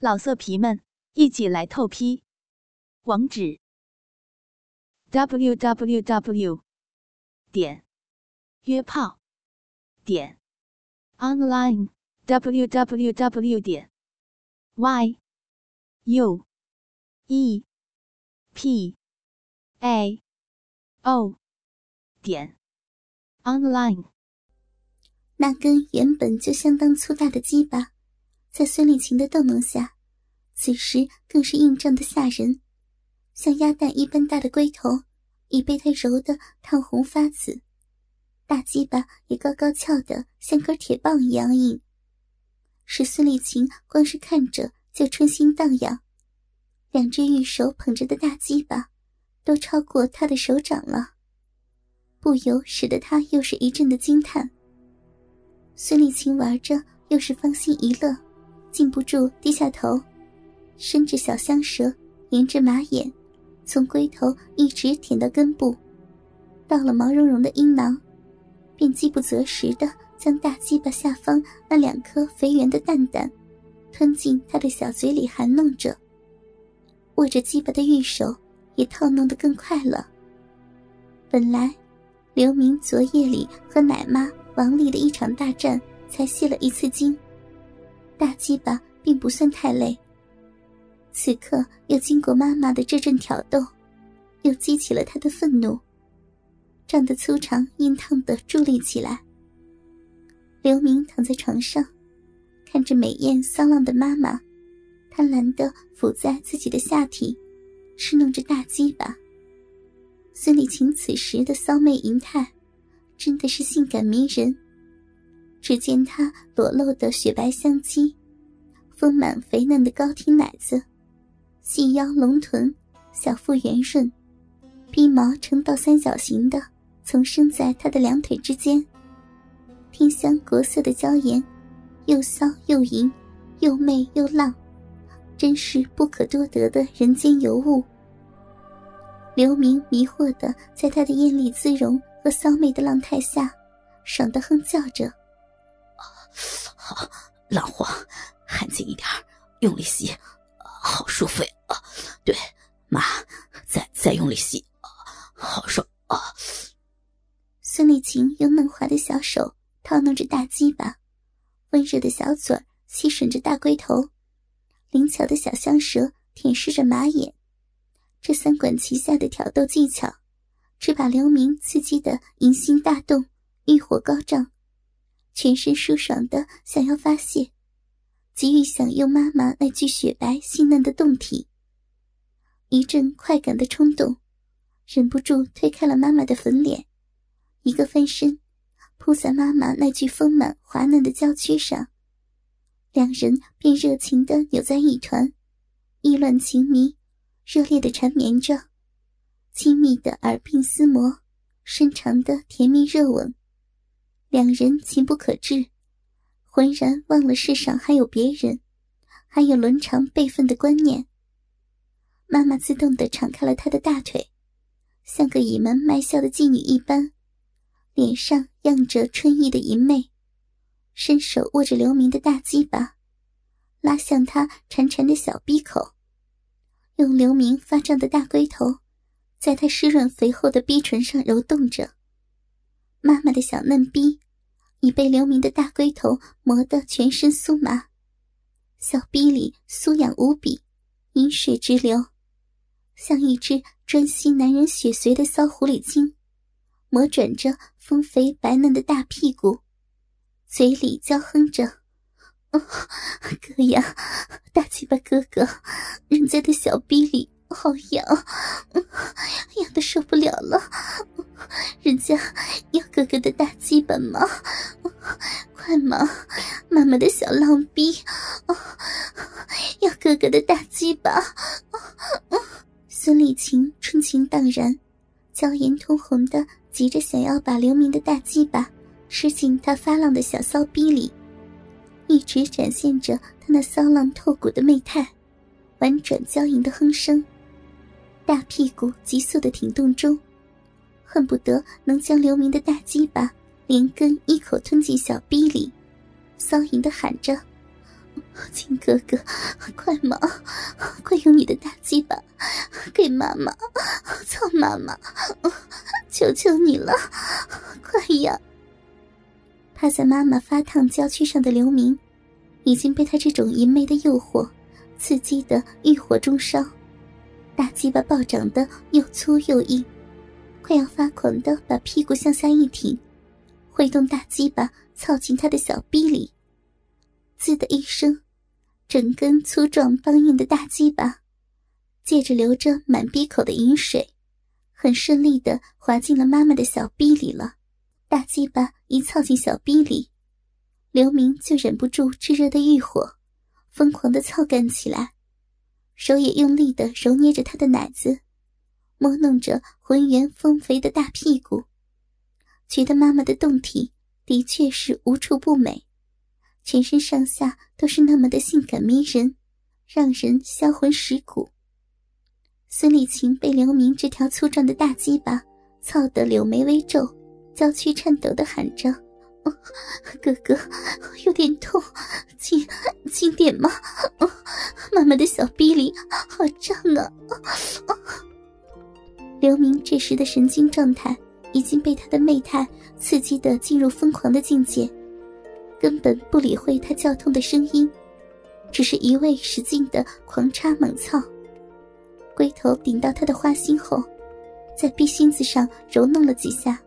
老色皮们，一起来透批！网址：w w w 点约炮点 online w w w 点 y u e p a o 点 online。那根原本就相当粗大的鸡巴。在孙丽琴的逗弄下，此时更是硬胀的吓人，像鸭蛋一般大的龟头已被他揉得烫红发紫，大鸡巴也高高翘得像根铁棒一样硬，使孙丽琴光是看着就春心荡漾。两只玉手捧着的大鸡巴，都超过他的手掌了，不由使得他又是一阵的惊叹。孙丽琴玩着，又是芳心一乐。禁不住低下头，伸着小香舌，沿着马眼，从龟头一直舔到根部，到了毛茸茸的阴囊，便饥不择食的将大鸡巴下方那两颗肥圆的蛋蛋吞进他的小嘴里含弄着。握着鸡巴的玉手也套弄得更快了。本来，刘明昨夜里和奶妈王丽的一场大战才泄了一次精。大鸡巴并不算太累，此刻又经过妈妈的这阵挑逗，又激起了他的愤怒，胀得粗长硬烫的伫立起来。刘明躺在床上，看着美艳骚浪的妈妈，贪婪的抚在自己的下体，侍弄着大鸡巴。孙丽琴此时的骚媚淫态，真的是性感迷人。只见她裸露的雪白香肌，丰满肥嫩的高挺奶子，细腰龙臀，小腹圆润，逼毛呈倒三角形的丛生在她的两腿之间。天香国色的娇颜，又骚又淫，又媚又浪，真是不可多得的人间尤物。刘明迷惑的在她的艳丽姿容和骚媚的浪态下，爽的哼叫着。老黄，含紧一点，用力吸，好舒服呀！啊，对，妈，再再用力吸，好爽啊！孙丽琴用嫩滑的小手套弄着大鸡巴，温热的小嘴吸吮着大龟头，灵巧的小香舌舔舐着马眼，这三管齐下的挑逗技巧，只把刘明刺激的淫心大动，欲火高涨。全身舒爽的想要发泄，急于享用妈妈那具雪白细嫩的胴体。一阵快感的冲动，忍不住推开了妈妈的粉脸，一个翻身，扑在妈妈那具丰满滑嫩的娇躯上。两人便热情的扭在一团，意乱情迷，热烈的缠绵着，亲密的耳鬓厮磨，深长的甜蜜热吻。两人情不可置，浑然忘了世上还有别人，还有伦常辈分的观念。妈妈自动的敞开了她的大腿，像个倚门卖笑的妓女一般，脸上漾着春意的淫媚，伸手握着刘明的大鸡巴，拉向他潺潺的小鼻口，用刘明发胀的大龟头，在他湿润肥厚的逼唇上揉动着。妈妈的小嫩逼已被刘明的大龟头磨得全身酥麻，小逼里酥痒无比，饮水直流，像一只专吸男人血髓的骚狐狸精，磨转着丰肥白嫩的大屁股，嘴里娇哼着：“哥呀，大鸡巴哥哥，人家的小逼里。”好痒，痒的受不了了！人家要哥哥的大鸡巴吗？快吗，妈妈的小浪逼，要哥哥的大鸡巴！孙丽琴春情荡然，娇颜通红的，急着想要把刘明的大鸡巴吃进他发浪的小骚逼里，一直展现着他那骚浪透骨的媚态，婉转娇吟的哼声。大屁股急速的挺动中，恨不得能将刘明的大鸡巴连根一口吞进小逼里，骚淫的喊着：“亲哥哥，快嘛，快用你的大鸡巴给妈妈操妈妈，求求你了，快呀！趴在妈妈发烫娇躯上的刘明，已经被他这种淫媚的诱惑刺激的欲火中烧，大鸡巴暴涨的又粗又硬，快要发狂的把屁股向下一挺，挥动大鸡巴操进他的小逼里。滋的一声，整根粗壮梆硬的大鸡巴，借着流着满鼻口的饮水，很顺利的滑进了妈妈的小逼里了。大鸡巴一操进小逼里，刘明就忍不住炙热的欲火，疯狂的操干起来，手也用力的揉捏着他的奶子，摸弄着浑圆丰肥的大屁股，觉得妈妈的胴体的确是无处不美。全身上下都是那么的性感迷人，让人销魂蚀骨。孙丽琴被刘明这条粗壮的大鸡巴操得柳眉微皱，娇躯颤抖的喊着：“哥哥，有点痛，轻轻点嘛！妈妈的小逼里好胀啊！”刘明这时的神经状态已经被他的媚态刺激的进入疯狂的境界。根本不理会他叫痛的声音，只是一味使劲的狂插猛操。龟头顶到他的花心后，在逼心子上揉弄了几下，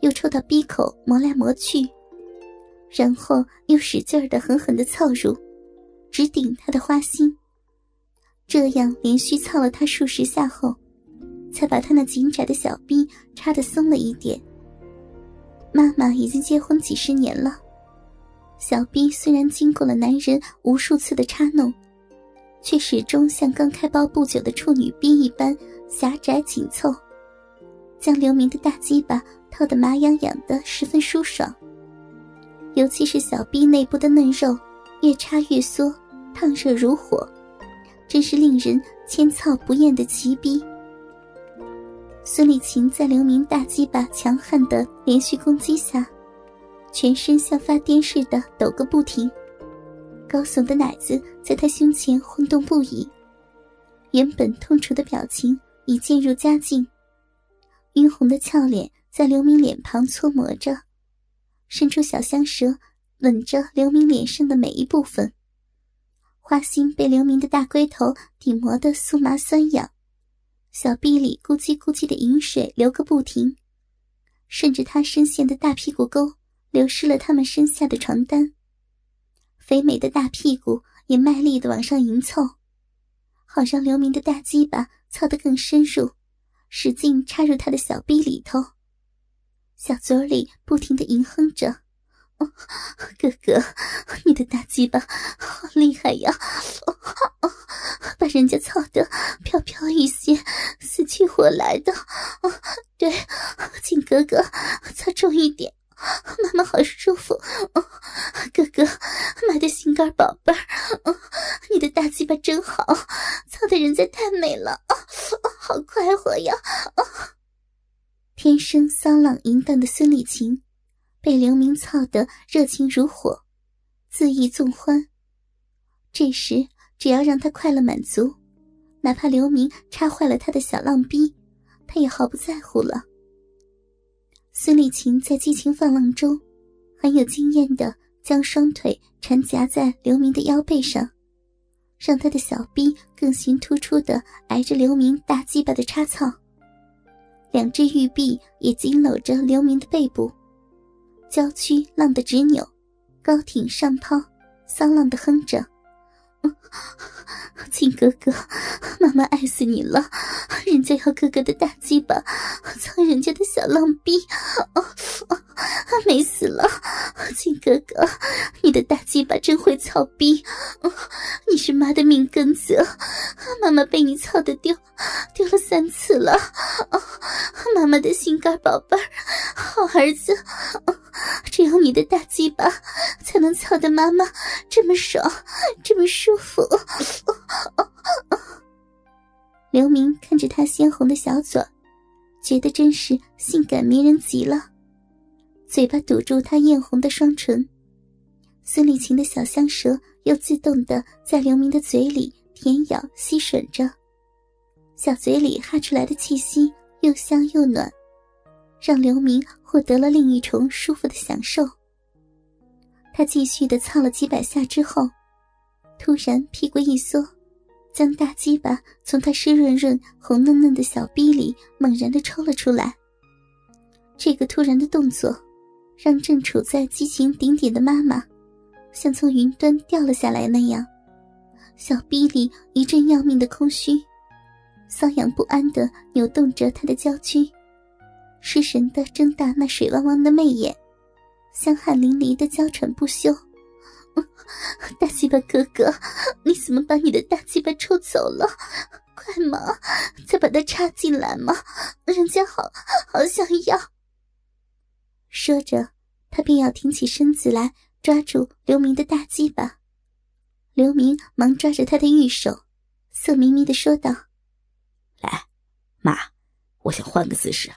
又抽到逼口磨来磨去，然后又使劲的狠狠的操入，直顶他的花心。这样连续操了他数十下后，才把他那紧窄的小臂插得松了一点。妈妈已经结婚几十年了。小臂虽然经过了男人无数次的插弄，却始终像刚开包不久的处女臂一般狭窄紧凑，将刘明的大鸡巴套得麻痒痒的，十分舒爽。尤其是小臂内部的嫩肉，越插越缩，烫热如火，真是令人千操不厌的奇逼。孙丽琴在刘明大鸡巴强悍的连续攻击下。全身像发癫似的抖个不停，高耸的奶子在他胸前晃动不已，原本痛楚的表情已渐入佳境，晕红的俏脸在刘明脸庞搓磨着，伸出小香舌吻着刘明脸上的每一部分，花心被刘明的大龟头顶磨得酥麻酸痒，小臂里咕叽咕叽的饮水流个不停，顺着他深陷的大屁股沟。流失了他们身下的床单，肥美的大屁股也卖力的往上迎凑，好让刘明的大鸡巴操得更深入，使劲插入他的小臂里头。小嘴里不停的吟哼着：“ 哥哥，你的大鸡巴好厉害呀，把人家操得飘飘欲仙，死去活来的。对，请哥哥操重一点。”妈妈好舒服，哥哥，妈的心肝宝贝儿，你的大鸡巴真好，操的人家太美了，好快活呀！天生骚浪淫荡的孙丽琴，被刘明操得热情如火，恣意纵欢。这时，只要让他快乐满足，哪怕刘明插坏了他的小浪逼，他也毫不在乎了。孙丽琴在激情放浪中，很有经验的将双腿缠夹在刘明的腰背上，让他的小臂更形突出的挨着刘明大鸡巴的插槽。两只玉臂也紧搂着刘明的背部，娇躯浪得直扭，高挺上抛，骚浪的哼着。亲哥哥，妈妈爱死你了！人家要哥哥的大鸡巴，操人家的小浪逼，美死了！亲哥哥，你的大鸡巴真会操逼，你是妈的命根子，妈妈被你操的丢丢了三次了，妈妈的心肝宝贝儿，好儿子，只有你的大鸡巴才能操的妈妈这么爽，这么舒服。刘明看着他鲜红的小嘴，觉得真是性感迷人极了。嘴巴堵住他艳红的双唇，孙丽琴的小香舌又自动的在刘明的嘴里舔咬吸吮着，小嘴里哈出来的气息又香又暖，让刘明获得了另一重舒服的享受。他继续的操了几百下之后，突然屁股一缩，将大鸡巴从他湿润润、红嫩嫩的小逼里猛然的抽了出来。这个突然的动作，让正处在激情顶点的妈妈。像从云端掉了下来那样，小逼里一阵要命的空虚，瘙痒不安的扭动着他的娇躯，失神的睁大那水汪汪的媚眼，香汗淋漓的娇喘不休。大鸡巴哥哥，你怎么把你的大鸡巴抽走了？快嘛，再把它插进来嘛，人家好好想要。说着，他便要挺起身子来。抓住刘明的大鸡巴，刘明忙抓着他的玉手，色眯眯的说道：“来，妈，我想换个姿势，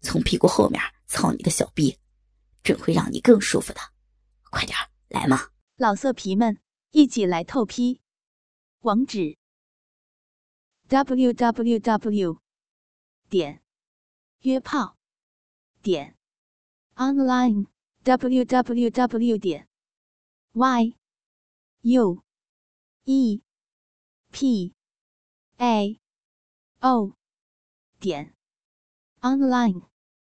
从屁股后面操你的小逼，准会让你更舒服的。快点来嘛！”老色皮们一起来透批，网址：w w w. 点约炮点 online。www 点 y u e p a o 点 online。